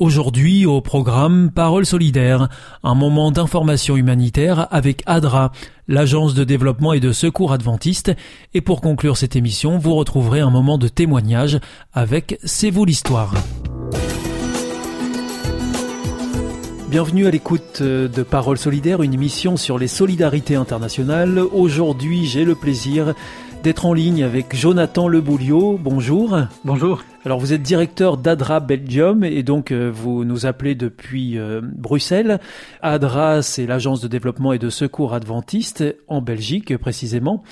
Aujourd'hui au programme Parole solidaire, un moment d'information humanitaire avec ADRA, l'agence de développement et de secours adventiste, et pour conclure cette émission, vous retrouverez un moment de témoignage avec C'est vous l'histoire. Bienvenue à l'écoute de Parole solidaire, une émission sur les solidarités internationales. Aujourd'hui, j'ai le plaisir d'être en ligne avec Jonathan Lebouliot. Bonjour. Bonjour. Alors vous êtes directeur d'ADRA Belgium et donc euh, vous nous appelez depuis euh, Bruxelles. ADRA, c'est l'agence de développement et de secours adventiste en Belgique précisément.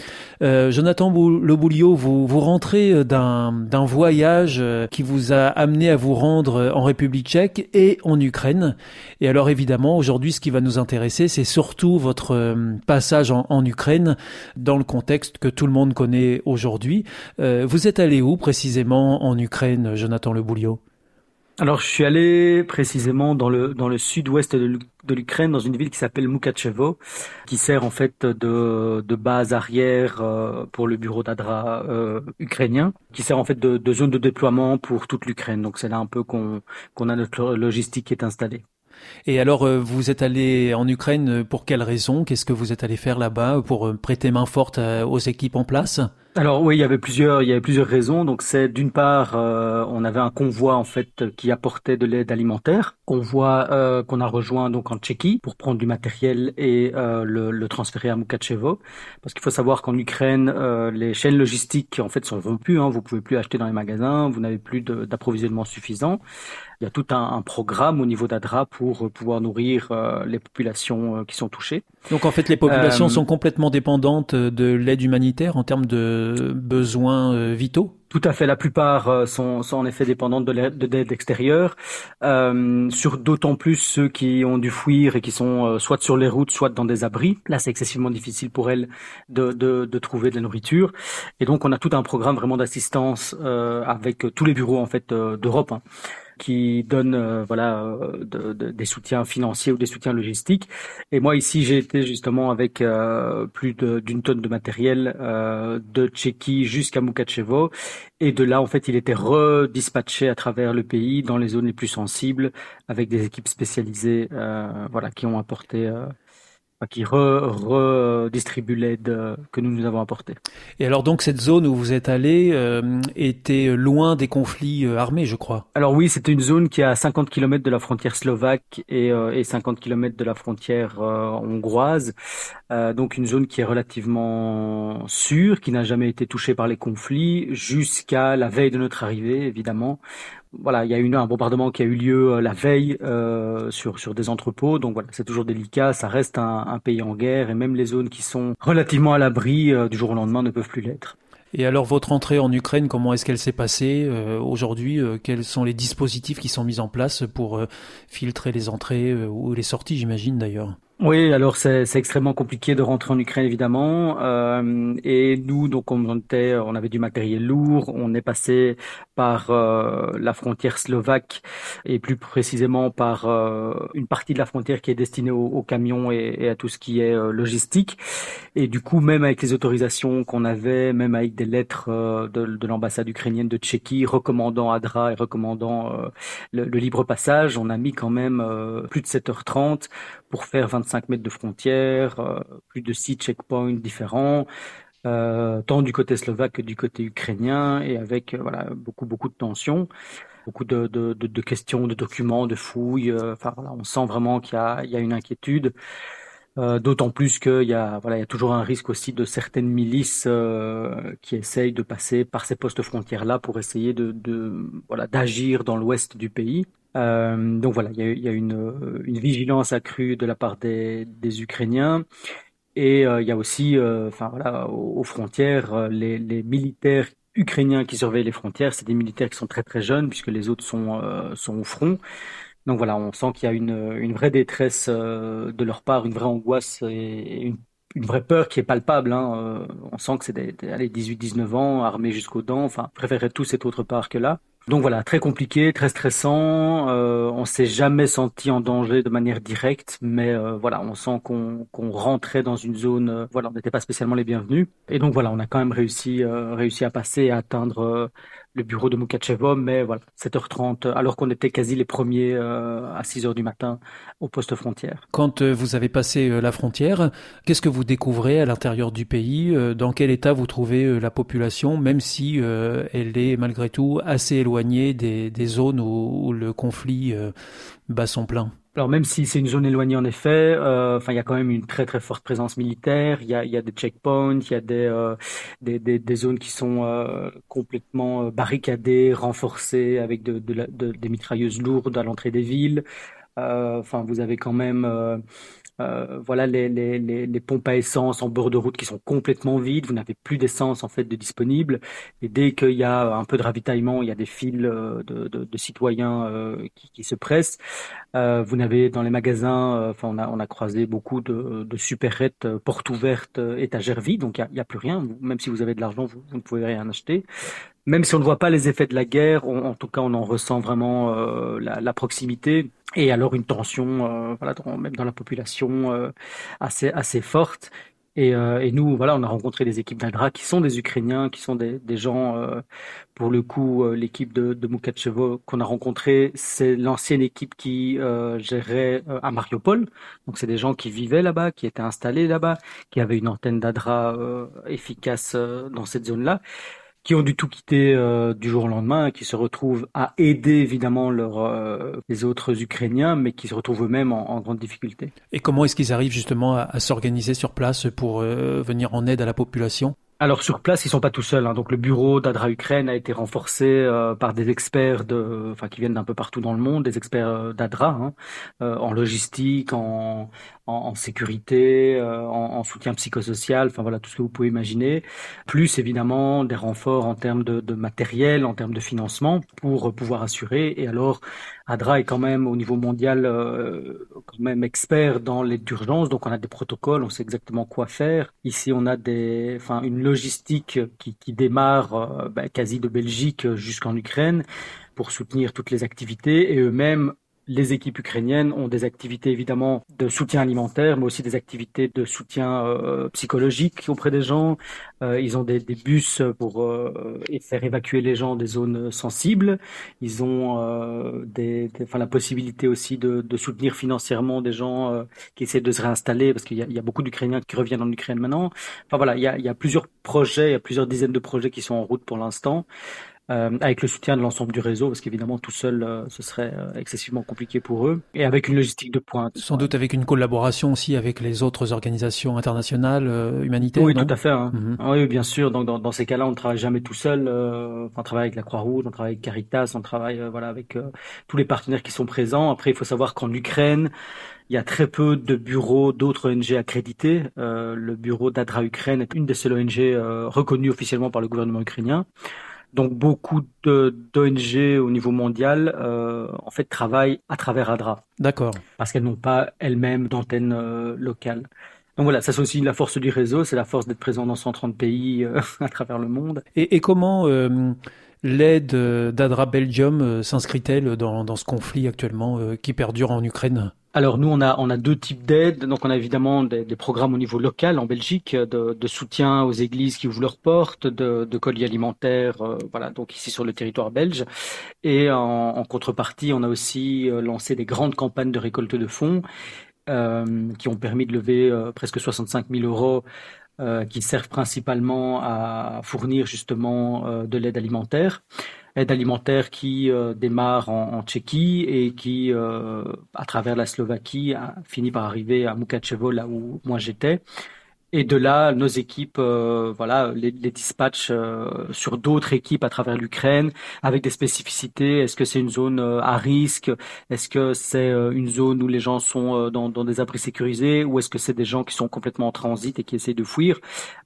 Euh, Jonathan Le Bouliot, vous, vous rentrez d'un voyage qui vous a amené à vous rendre en République tchèque et en Ukraine. Et alors évidemment, aujourd'hui, ce qui va nous intéresser, c'est surtout votre passage en, en, Ukraine dans le contexte que tout le monde connaît aujourd'hui. vous êtes allé où précisément en Ukraine? Jonathan Le Bouliot alors, je suis allé précisément dans le dans le sud-ouest de, l'Ukraine, dans une ville qui s'appelle Mukachevo, qui sert en fait de, de base arrière euh, pour le bureau d'Adra euh, ukrainien, qui sert en fait de, de, zone de déploiement pour toute l'Ukraine. Donc, c'est là un peu qu'on qu'on a notre logistique qui est installée. Et alors, euh, vous êtes allé en Ukraine pour quelles raisons Qu'est-ce que vous êtes allé faire là-bas pour prêter main forte aux équipes en place? Alors oui, il y avait plusieurs, il y avait plusieurs raisons. Donc c'est d'une part, euh, on avait un convoi en fait qui apportait de l'aide alimentaire, convoi euh, qu'on a rejoint donc en Tchéquie pour prendre du matériel et euh, le, le, transférer à Mukachevo. Parce qu'il faut savoir qu'en Ukraine, les chaînes logistiques en fait sont rompues. Hein, vous pouvez plus acheter dans les magasins, vous n'avez plus d'approvisionnement suffisant. Il y a tout un, un programme au niveau d'Adra pour pouvoir nourrir les populations qui sont touchées. Donc en fait, les populations sont complètement dépendantes de l'aide humanitaire en termes de besoins euh, vitaux tout à fait. La plupart euh, sont, sont en effet dépendantes de l'aide extérieure. Euh, sur d'autant plus ceux qui ont dû fuir et qui sont euh, soit sur les routes, soit dans des abris. Là, c'est excessivement difficile pour elles de, de, de, trouver de la nourriture. Et donc, on a tout un programme vraiment d'assistance euh, avec tous les bureaux en fait d'Europe. Hein qui donne euh, voilà euh, de, de, des soutiens financiers ou des soutiens logistiques. Et moi ici j'ai été justement avec euh, plus d'une tonne de matériel de Tchéquie jusqu'à Mukachevo et de là en fait il était redispatché à travers le pays dans les zones les plus sensibles avec des équipes spécialisées voilà qui ont apporté qui redistribue l'aide euh, que nous nous avons apportée. Et alors donc cette zone où vous êtes allé euh, était loin des conflits euh, armés, je crois. Alors oui, c'était une zone qui est à 50 km de la frontière slovaque et, et 50 km de la frontière hongroise. donc une zone qui est relativement sûre, qui n'a jamais été touchée par les conflits jusqu'à la veille de notre arrivée, évidemment, voilà, il y a eu un bombardement qui a eu lieu euh, la veille euh, sur sur des entrepôts, donc voilà, c'est toujours délicat. Ça reste un, pays en guerre et même les zones qui sont relativement à l'abri euh, du jour au lendemain ne peuvent plus l'être. Et alors votre entrée en Ukraine, comment est-ce qu'elle s'est passée aujourd'hui Quels sont les dispositifs qui sont mis en place pour filtrer les entrées ou les sorties, j'imagine d'ailleurs? Oui, alors c'est extrêmement compliqué de rentrer en Ukraine évidemment. Euh, et nous, donc on était, on avait du matériel lourd. On est passé par euh, la frontière slovaque et plus précisément par euh, une partie de la frontière qui est destinée aux, camions et, à tout ce qui est logistique. Et du coup, même avec les autorisations qu'on avait, même avec des lettres de, de l'ambassade ukrainienne de Tchéquie recommandant Adra et recommandant le, le, libre passage, on a mis quand même plus de 7h30 pour faire 25 mètres de frontière, euh, plus de six checkpoints différents, euh, tant du côté slovaque que du côté ukrainien, et avec euh, voilà beaucoup beaucoup de tensions, beaucoup de, de, de, questions, de documents, de fouilles. enfin voilà, on sent vraiment qu'il y a, y a une inquiétude. D'autant plus qu'il y a voilà il y a toujours un risque aussi de certaines milices euh, qui essayent de passer par ces postes frontières là pour essayer de voilà d'agir dans l'ouest du pays. Donc voilà, il y a, une, vigilance accrue de la part des, Ukrainiens. Et il y a aussi, enfin voilà, aux, frontières, les, militaires ukrainiens qui surveillent les frontières, c'est des militaires qui sont très très jeunes puisque les autres sont, sont au front. Donc voilà, on sent qu'il y a une, vraie détresse de leur part, une vraie angoisse et une vraie peur qui est palpable. Hein. Euh, on sent que c'est des, 18-19 ans, armés jusqu'aux dents. Enfin, préférerait tout cette autre part que là. Donc voilà, très compliqué, très stressant. Euh, on s'est jamais senti en danger de manière directe, mais euh, voilà, on sent qu'on rentrait dans une zone. Euh, voilà, on n'était pas spécialement les bienvenus. Et donc voilà, on a quand même réussi, réussi à passer à atteindre le bureau de Mukachevo, mais voilà, 7h30, alors qu'on était quasi les premiers euh, à 6h du matin au poste frontière. Quand euh, vous avez passé euh, la frontière, qu'est-ce que vous découvrez à l'intérieur du pays Dans quel état vous trouvez la population, même si elle est malgré tout assez éloignée des, zones où le conflit bat son plein? Alors même si c'est une zone éloignée en effet, euh, il y a quand même une très très forte présence militaire. Il y a, des checkpoints, il y a des euh, des, zones qui sont euh, complètement barricadées, renforcées avec de, de, des mitrailleuses lourdes à l'entrée des villes. Enfin vous avez quand même euh, voilà les, les, les, pompes à essence en bord de route qui sont complètement vides. Vous n'avez plus d'essence en fait de disponible. Et dès qu'il y a un peu de ravitaillement, il y a des files euh, de, de, de citoyens euh, qui, qui, se pressent. Euh, vous n'avez dans les magasins, enfin on a on a croisé beaucoup de, de portes ouvertes, étagères vides. Donc il n'y a, a, plus rien. Même si vous avez de l'argent, vous, vous, ne pouvez rien acheter même si on ne voit pas les effets de la guerre, en tout cas on en ressent vraiment euh, la, la, proximité et alors une tension, euh, voilà, même dans la population euh, assez assez forte. Et, euh, et, nous, voilà, on a rencontré des équipes d'Adra qui sont des Ukrainiens, qui sont des, des gens, pour le coup, l'équipe de, de Mukachevo qu'on a rencontré, c'est l'ancienne équipe qui gérait à Mariupol. Donc c'est des gens qui vivaient là-bas, qui étaient installés là-bas, qui avaient une antenne d'Adra efficace dans cette zone-là qui ont dû tout quitter euh, du jour au lendemain, qui se retrouvent à aider évidemment euh, les autres Ukrainiens, mais qui se retrouvent eux-mêmes en, grande difficulté. Et comment est-ce qu'ils arrivent justement à, s'organiser sur place pour euh, venir en aide à la population? Alors sur place, ils sont pas tout seuls. Hein. Donc le bureau d'Adra Ukraine a été renforcé euh, par des experts de, enfin qui viennent d'un peu partout dans le monde, des experts euh, d'Adra hein, euh, en logistique, en, en, sécurité, en, en, soutien psychosocial, enfin voilà tout ce que vous pouvez imaginer. Plus évidemment des renforts en termes de, de matériel, en termes de financement pour pouvoir assurer. Et alors Adra est quand même au niveau mondial quand même expert dans l'aide d'urgence, donc on a des protocoles, on sait exactement quoi faire. Ici on a des, enfin une logistique qui, qui démarre euh, bah, quasi de Belgique jusqu'en Ukraine pour soutenir toutes les activités et eux-mêmes les équipes ukrainiennes ont des activités évidemment de soutien alimentaire, mais aussi des activités de soutien euh, psychologique auprès des gens. Euh, ils ont des, des, bus pour euh, faire évacuer les gens des zones sensibles. Ils ont euh, des, des, enfin, la possibilité aussi de, de, soutenir financièrement des gens euh, qui essaient de se réinstaller, parce qu'il y, y a, beaucoup d'Ukrainiens qui reviennent en Ukraine maintenant. Enfin voilà, il y a, il y a plusieurs projets, il y a plusieurs dizaines de projets qui sont en route pour l'instant. Euh, avec le soutien de l'ensemble du réseau, parce qu'évidemment tout seul, euh, ce serait euh, excessivement compliqué pour eux, et avec une logistique de pointe. Sans doute avec une collaboration aussi avec les autres organisations internationales humanitaires. Oui, tout à fait. Hein. Mhm. Oui, bien sûr. Donc dans, dans ces cas-là, on ne travaille jamais tout seul. on travaille avec la Croix-Rouge, on travaille avec Caritas, on travaille voilà avec tous les partenaires qui sont présents. Après, il faut savoir qu'en Ukraine, il y a très peu de bureaux d'autres ONG accrédités. Euh, le bureau d'Adra Ukraine est une des seules ONG euh, reconnues officiellement par le gouvernement ukrainien. Donc beaucoup d'ONG au niveau mondial euh, en fait travaillent à travers ADRA. D'accord. Parce qu'elles n'ont pas elles-mêmes d'antenne euh, locale. Donc voilà, ça c'est aussi la force du réseau, c'est la force d'être présent dans 130 pays euh, à travers le monde. Et, et comment euh, l'aide d'Adra Belgium s'inscrit-elle dans, dans, ce conflit actuellement qui perdure en Ukraine? Alors nous, on a, on a deux types d'aides. Donc on a évidemment des, des, programmes au niveau local en Belgique de, de, soutien aux églises qui ouvrent leurs portes, de, de colis alimentaires, euh, voilà, donc ici sur le territoire belge. Et en, en contrepartie, on a aussi euh, lancé des grandes campagnes de récolte de fonds euh, qui ont permis de lever euh, presque 65 000 euros qui servent principalement à fournir justement de l'aide alimentaire aide alimentaire qui euh, démarre en, Tchéquie et qui, euh, à travers la Slovaquie, a fini par arriver à Mukachevo, là où moi j'étais. Et de là, nos équipes, euh, voilà, les, les dispatchs euh, sur d'autres équipes à travers l'Ukraine, avec des spécificités. Est-ce que c'est une zone euh, à risque? Est-ce que c'est une zone où les gens sont dans, dans, des abris sécurisés? Ou est-ce que c'est des gens qui sont complètement en transit et qui essaient de fuir?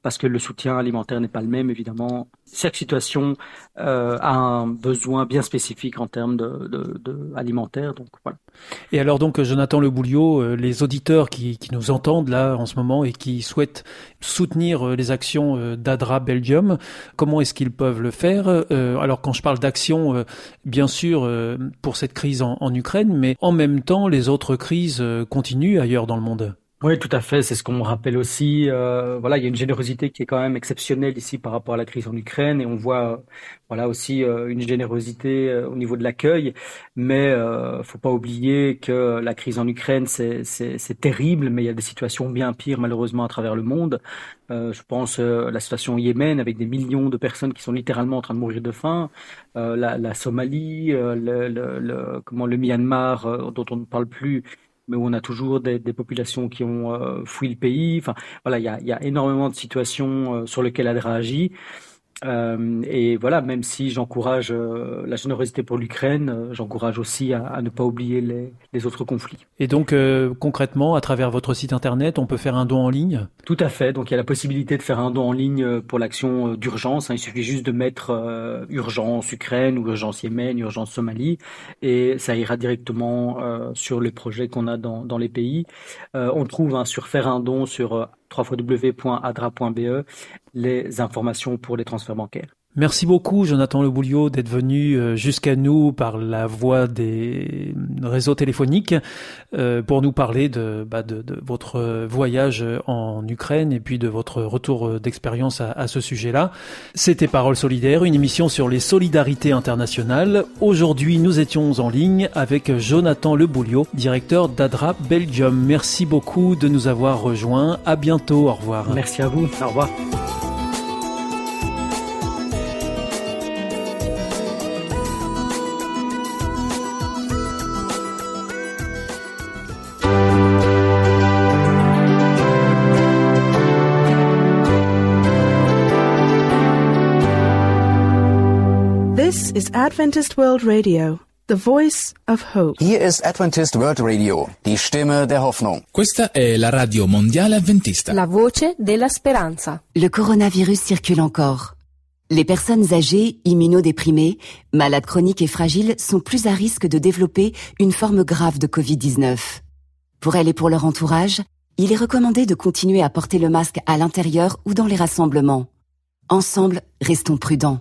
Parce que le soutien alimentaire n'est pas le même, évidemment. Chaque situation a un besoin bien spécifique en termes de, de, de alimentaire. Donc voilà. Et alors donc, Jonathan Le Bouliot, les auditeurs qui, qui nous entendent là en ce moment et qui souhaitent soutenir euh, les actions euh, d'ADRA Belgium. Comment est-ce qu'ils peuvent le faire euh, Alors quand je parle d'action, bien sûr pour cette crise en, Ukraine, mais en même temps les autres crises continuent ailleurs dans le monde? Oui, tout à fait. C'est ce qu'on rappelle aussi. voilà, il y a une générosité qui est quand même exceptionnelle ici par rapport à la crise en Ukraine, et on voit voilà aussi euh, une générosité euh, au niveau de l'accueil, mais euh, faut pas oublier que la crise en Ukraine c'est terrible, mais il y a des situations bien pires malheureusement à travers le monde. Euh, je pense euh, la situation au Yémen avec des millions de personnes qui sont littéralement en train de mourir de faim, euh, la, la, Somalie, le, le, le, comment le Myanmar dont on ne parle plus mais où on a toujours des, populations qui ont fui le pays. Enfin, voilà, il y a, y a énormément de situations sur lesquelles elle réagit. Euh, et voilà, même si j'encourage euh, la générosité pour l'Ukraine, euh, j'encourage aussi à, à, ne pas oublier les, les autres conflits. Et donc concrètement, à travers votre site internet, on peut faire un don en ligne? Tout à fait. Donc il y a la possibilité de faire un don en ligne pour l'action d'urgence. Hein. Il suffit juste de mettre urgence Ukraine ou urgence Yémen, urgence Somalie, et ça ira directement sur les projets qu'on a dans, dans les pays. on trouve hein, sur faire un don sur www.adra.be les informations pour les transferts bancaires. Merci beaucoup, Jonathan Le Bouliot, d'être venu euh, jusqu'à nous par la voie des réseaux téléphoniques euh, pour nous parler de, bah, de, de, votre voyage en Ukraine et puis de votre retour d'expérience à, à, ce sujet-là. C'était Parole solidaire, une émission sur les solidarités internationales. Aujourd'hui, nous étions en ligne avec Jonathan Le Bouliot, directeur d'ADRA Belgium. Merci beaucoup de nous avoir rejoints. À bientôt. Au revoir. Merci à vous. Au revoir. Is Adventist World Radio, the voice of hope. Hier ist Adventist World Radio, die Stimme der Hoffnung. Questa è la radio mondiale adventista. La voce della speranza. Le coronavirus circule encore. Les personnes âgées, immunodéprimées, malades chroniques et fragiles sont plus à risque de développer une forme grave de Covid-19. Pour elles et pour leur entourage, il est recommandé de continuer à porter le masque à l'intérieur ou dans les rassemblements. Ensemble, restons prudents.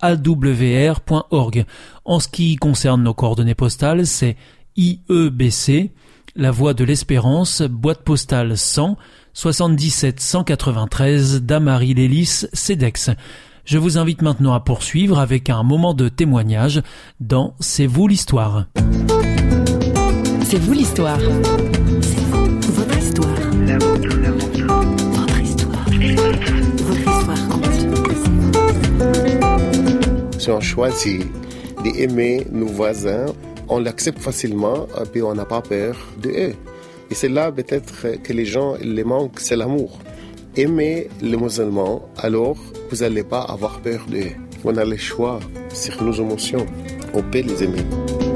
awr.org. En ce qui concerne nos coordonnées postales, c'est IEBC, la voie de l'espérance, boîte postale 100, 77 193 Damary Lélis, CEDEX. Je vous invite maintenant à poursuivre avec un moment de témoignage dans C'est vous l'histoire. C'est vous l'histoire. Si on choisit d'aimer nos voisins, on l'accepte facilement et puis on n'a pas peur de eux. Et c'est là peut-être que les gens les manquent, c'est l'amour. Aimez les musulmans, alors vous n'allez pas avoir peur d'eux. On a le choix sur nos émotions. On peut les aimer.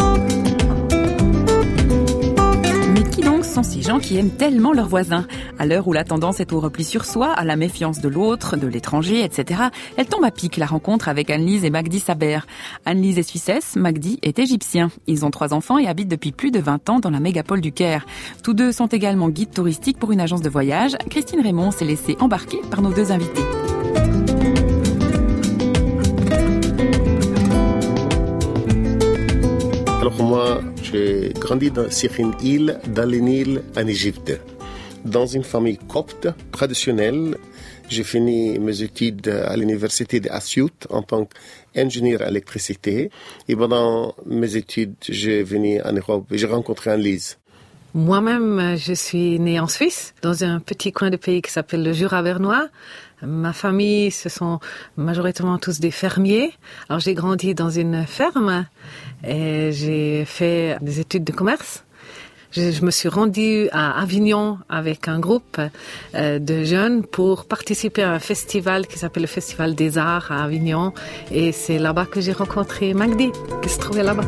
Sont ces gens qui aiment tellement leurs voisins. À l'heure où la tendance est au repli sur soi, à la méfiance de l'autre, de l'étranger, etc., elle tombe à pic la rencontre avec Annelise et Magdi Saber. Annelise est suissesse, Magdi est égyptien. Ils ont trois enfants et habitent depuis plus de 20 ans dans la mégapole du Caire. Tous deux sont également guides touristiques pour une agence de voyage. Christine Raymond s'est laissée embarquer par nos deux invités. Alors moi, j'ai grandi dans, sur une île dans le Nil en Égypte, dans une famille copte traditionnelle J'ai fini mes études à l'université de Asyut en tant qu'ingénieur à électricité. Et pendant mes études, j'ai venu en Europe et j'ai rencontré Anne-Lise. Moi-même, je suis née en Suisse, dans un petit coin de pays qui s'appelle le Jura bernois. Ma famille, ce sont majoritairement tous des fermiers. Alors j'ai grandi dans une ferme et j'ai fait des études de commerce. Je, me suis rendue à Avignon avec un groupe euh, de jeunes pour participer à un festival qui s'appelle le Festival des Arts à Avignon. Et c'est là-bas que j'ai rencontré Magdi, qui se trouvait là-bas.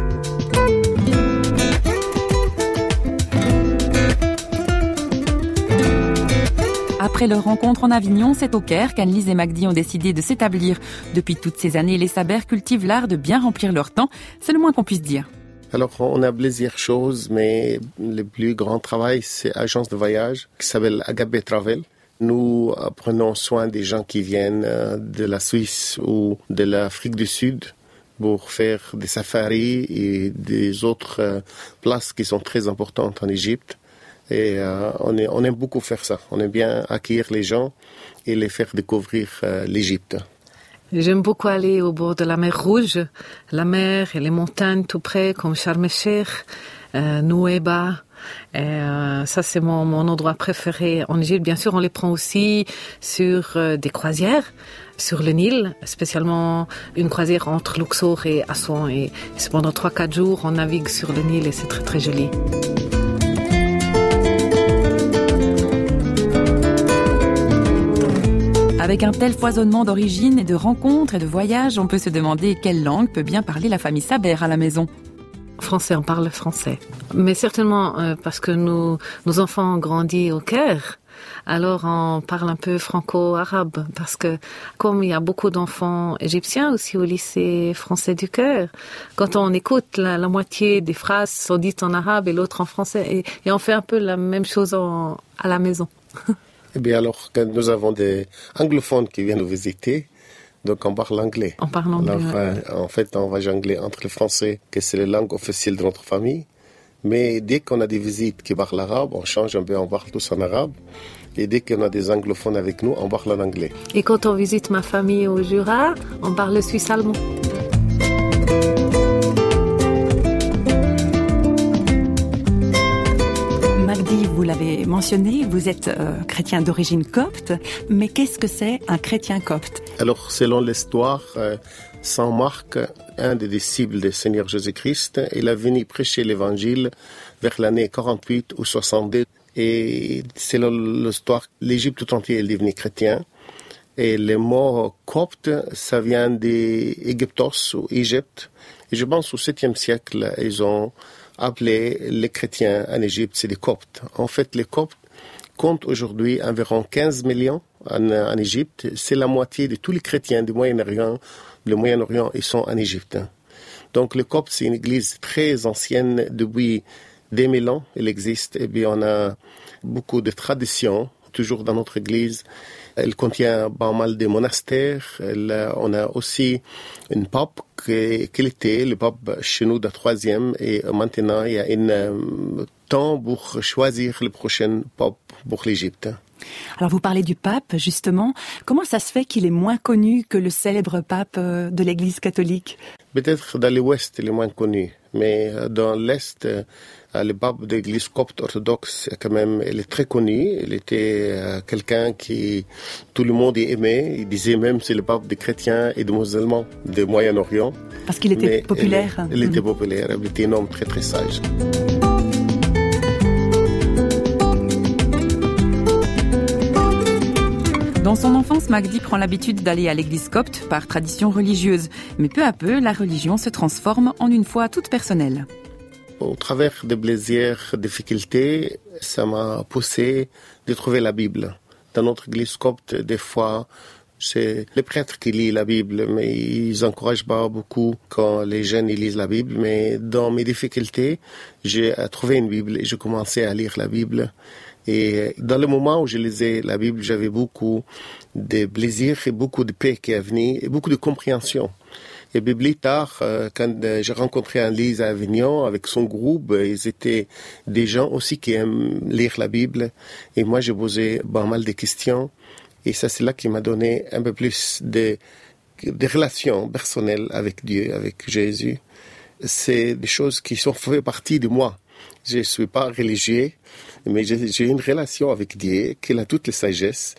Après leur rencontre en Avignon, c'est au Caire qu'Annelise et Magdi ont décidé de s'établir. Depuis toutes ces années, les Sabers cultivent l'art de bien remplir leur temps. C'est le moins qu'on puisse dire. Alors, on a plusieurs choses, mais le plus grand travail, c'est l'agence de voyage qui s'appelle Agape Travel. Nous euh, prenons soin des gens qui viennent euh, de la Suisse ou de l'Afrique du Sud pour faire des safaris et des autres euh, places qui sont très importantes en Égypte. Et euh, on, aime beaucoup faire ça. On aime bien accueillir les gens et les faire découvrir euh, l'Égypte. J'aime beaucoup aller au bord de la mer Rouge, la mer et les montagnes tout près, comme Sharm euh, Nouéba. Et, euh, ça, c'est mon, endroit préféré en Égypte. Bien sûr, on les prend aussi sur des croisières sur le Nil, spécialement une croisière entre Luxor et Assouan. Et c'est pendant 3-4 jours, on navigue sur le Nil et c'est très très joli. Avec un tel foisonnement d'origines et de rencontres et de voyages, on peut se demander quelle langue peut bien parler la famille Saber à la maison. Français, on parle français. Mais certainement euh, parce que nos enfants ont grandi au Caire. Alors on parle un peu franco-arabe parce que comme il y a beaucoup d'enfants égyptiens aussi au lycée français du Caire, quand on écoute la, moitié des phrases sont dites en arabe et l'autre en français et, on fait un peu la même chose à la maison. Eh bien, alors, quand nous avons des anglophones qui viennent nous visiter, donc on parle anglais. On parle anglais. Alors, euh, en fait, on va jongler entre le français, que c'est la langue officielle de notre famille. Mais dès qu'on a des visites qui parlent arabe, on change un peu, on parle tous en arabe. Et dès qu'on a des anglophones avec nous, on parle en anglais. Et quand on visite ma famille au Jura, on parle le l'avez mentionné, vous êtes euh, chrétien d'origine copte, mais qu'est-ce que c'est un chrétien copte? Alors, selon l'histoire, euh, Saint Marc, un des disciples du Seigneur Jésus-Christ, il a venu prêcher l'évangile vers l'année 48 ou 62. Et selon l'histoire, l'Égypte tout entier est devenu chrétien. Et le mot copte, ça vient d'Égyptos ou Égypte. Et je pense au 7e siècle, ils ont appelé les chrétiens en Égypte, c'est des coptes. En fait, les coptes comptent aujourd'hui environ 15 millions en, Égypte. C'est la moitié de tous les chrétiens du Moyen-Orient. Le Moyen-Orient, ils sont en Égypte. Donc, le copte, c'est une église très ancienne depuis des mille ans. Elle existe. Et bien, on a beaucoup de traditions toujours dans notre église. Elle contient pas mal de monastères. Elle, on a aussi une pape qui, qui était le pape chez nous de troisième. Et maintenant, il y a un euh, temps pour choisir le prochain pape pour l'Égypte. Alors vous parlez du pape, justement. Comment ça se fait qu'il est moins connu que le célèbre pape euh, de l'Église catholique? Peut-être dans l'Ouest, il est moins connu. Mais euh, dans l'Est, le pape de l'Église copte orthodoxe, quand même, il est très connu. Il était euh, quelqu'un qui tout le monde aimait. Il disait même c'est le pape des chrétiens et des musulmans du Moyen-Orient. Parce qu'il était Mais populaire. Il, il était populaire. Il était un homme très très sage. Dans son enfance, Magdi prend l'habitude d'aller à l'église copte par tradition religieuse. Mais peu à peu, la religion se transforme en une foi toute personnelle. Au travers de plusieurs difficultés, ça m'a poussé de trouver la Bible. Dans notre église copte, des fois, c'est les prêtres qui lisent la Bible, mais ils encouragent pas beaucoup quand les jeunes lisent la Bible. Mais dans mes difficultés, j'ai trouvé une Bible et j'ai commencé à lire la Bible. Et dans le moment où je lisais la Bible, j'avais beaucoup de plaisir et beaucoup de paix qui est venu et beaucoup de compréhension. Et plus tard, euh, quand euh, j'ai rencontré Annelise à Avignon avec son groupe, euh, ils étaient des gens aussi qui aiment lire la Bible. Et moi, j'ai posé pas mal de questions. Et ça, c'est là qui m'a donné un peu plus de, de relations personnelles avec Dieu, avec Jésus. C'est des choses qui sont fait partie de moi. Je suis pas religieux, mais j'ai une relation avec Dieu, qu'il a toutes les sagesses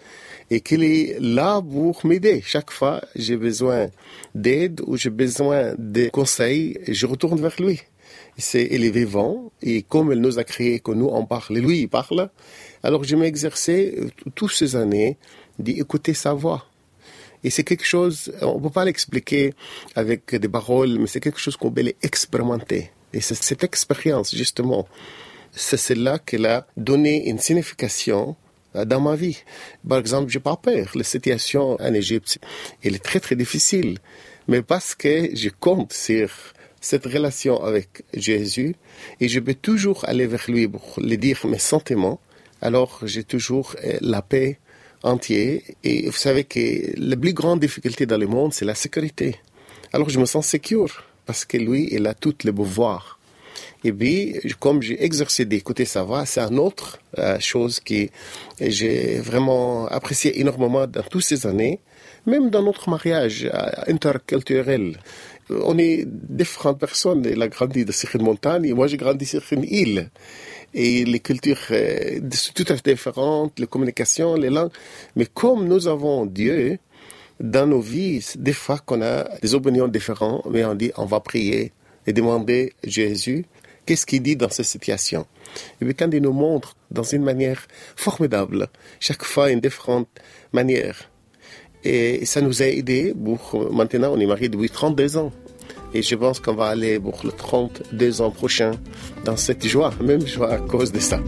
et qu'il est là pour m'aider. Chaque fois j'ai besoin d'aide ou j'ai besoin de conseils, je retourne vers lui. C'est, il est vivant et comme il nous a créé, que nous on parle, lui il parle. Alors je exercé euh, toutes ces années d'écouter sa voix. Et c'est quelque chose, on ne peut pas l'expliquer avec des paroles, mais c'est quelque chose qu'on peut expérimenter. Et cette expérience, justement, c'est celle-là qu'elle a donné une signification euh, dans ma vie. Par exemple, j'ai pas peur. La situation en Égypte, elle est très très difficile. Mais parce que je compte sur cette relation avec Jésus et je peux toujours aller vers lui pour lui dire mes sentiments, alors j'ai toujours euh, la paix entière. Et vous savez que la plus grande difficulté dans le monde, c'est la sécurité. Alors je me sens sécure parce que lui, il a toutes les pouvoirs. Et puis, comme j'ai exercé d'écouter sa voix, c'est une autre euh, chose que j'ai vraiment apprécié énormément dans toutes ces années, même dans notre mariage euh, interculturel. On est différentes personnes. Il a grandi sur une montagne et moi j'ai grandi sur une île. Et les cultures euh, sont tout à fait différentes, les communications, les langues. Mais comme nous avons Dieu, dans nos vies, des fois qu'on a des opinions différentes, mais on dit on va prier et demander Jésus Qu'est-ce qu'il dit dans cette situation? Et puis quand il nous montre dans une manière formidable, chaque fois une différente manière. Et ça nous a aidé pour, maintenant on est mariés depuis 32 ans. Et je pense qu'on va aller pour le 32 ans prochain dans cette joie, même joie à cause de ça.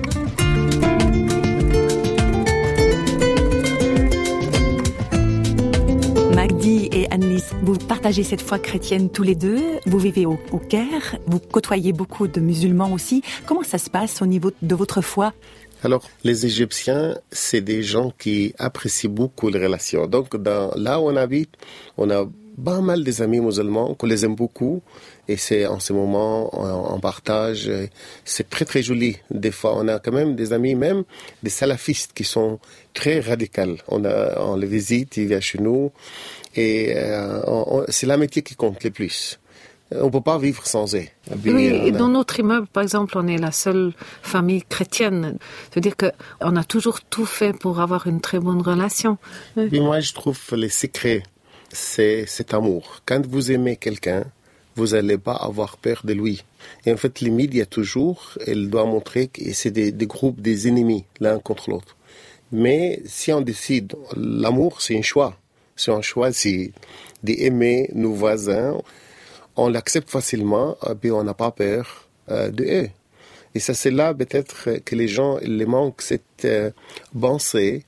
Vous partagez cette foi chrétienne tous les deux, vous vivez au, Caire, vous côtoyez beaucoup de musulmans aussi. Comment ça se passe au niveau de votre foi? Alors, les Égyptiens, c'est des gens qui apprécient beaucoup les relations. Donc, là où on habite, on a pas mal des amis musulmans qu'on les aime beaucoup. Et c'est en ce moment, on, partage. C'est très, très joli. Des fois, on a quand même des amis, même des salafistes qui sont très radicaux. On les visite, ils viennent chez nous. Et euh, c'est l'amitié qui compte le plus. On ne peut pas vivre sans eux. Oui, et dans notre immeuble, par exemple, on est la seule famille chrétienne. C'est-à-dire qu'on a toujours tout fait pour avoir une très bonne relation. Oui. moi, je trouve le secret, c'est cet amour. Quand vous aimez quelqu'un, vous n'allez pas avoir peur de lui. Et en fait, les médias, toujours, elle doit montrer que c'est des, des groupes, des ennemis, l'un contre l'autre. Mais si on décide, l'amour, c'est un choix si on choisit d'aimer nos voisins, on l'accepte facilement, et puis on n'a pas peur euh, de eux. Et ça, c'est là peut-être que les gens, les manquent cette euh, pensée.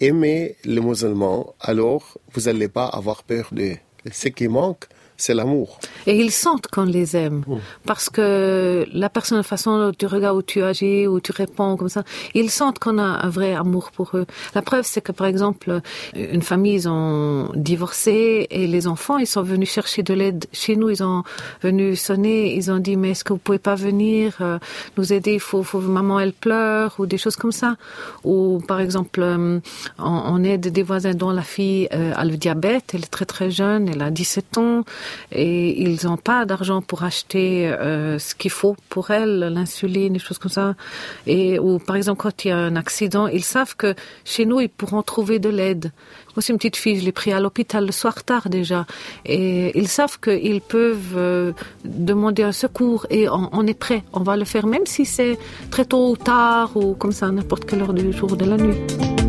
Aimer les musulmans, alors vous n'allez pas avoir peur d'eux. Ce qui manque, c'est l'amour. Et ils sentent qu'on les aime. Mm. Parce que la personne, la façon dont tu regardes, où tu agis, où tu réponds, comme ça, ils sentent qu'on a un vrai amour pour eux. La preuve, c'est que par exemple, une famille, ils ont divorcé et les enfants, ils sont venus chercher de l'aide chez nous. Ils ont venu sonner, ils ont dit, mais est-ce que vous pouvez pas venir euh, nous aider? Il faut, faut, maman, elle pleure, ou des choses comme ça. Ou par exemple, euh, on, aide des voisins dont la fille euh, a le diabète, elle est très très jeune, elle a 17 ans et ils n'ont pas d'argent pour acheter euh, ce qu'il faut pour elle, l'insuline, des choses comme ça. Et ou par exemple quand il y a un accident, ils savent que chez nous ils pourront trouver de l'aide. Moi, c'est une petite fille, je l'ai pris à l'hôpital le soir tard déjà. Et ils savent qu'ils peuvent euh, demander un secours et on, on, est prêt. On va le faire même si c'est très tôt ou tard ou comme ça, n'importe quelle heure du jour ou de la nuit.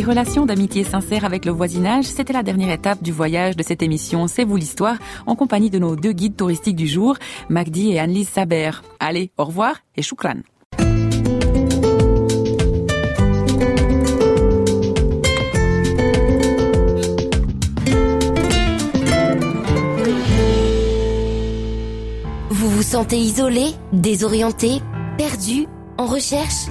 Les relations d'amitié sincère avec le voisinage, c'était la dernière étape du voyage de cette émission C'est vous l'histoire, en compagnie de nos deux guides touristiques du jour, Magdi et Annelise Saber. Allez, au revoir et choukran. Vous vous sentez isolé, désorienté, perdu, en recherche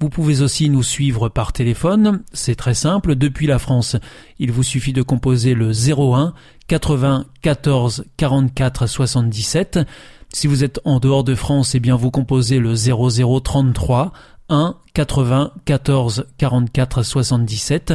Vous pouvez aussi nous suivre par téléphone, c'est très simple, depuis la France. Il vous suffit de composer le 01 80 14 44 77. Si vous êtes en dehors de France, eh bien vous composez le 0033 1 80 14 44 77.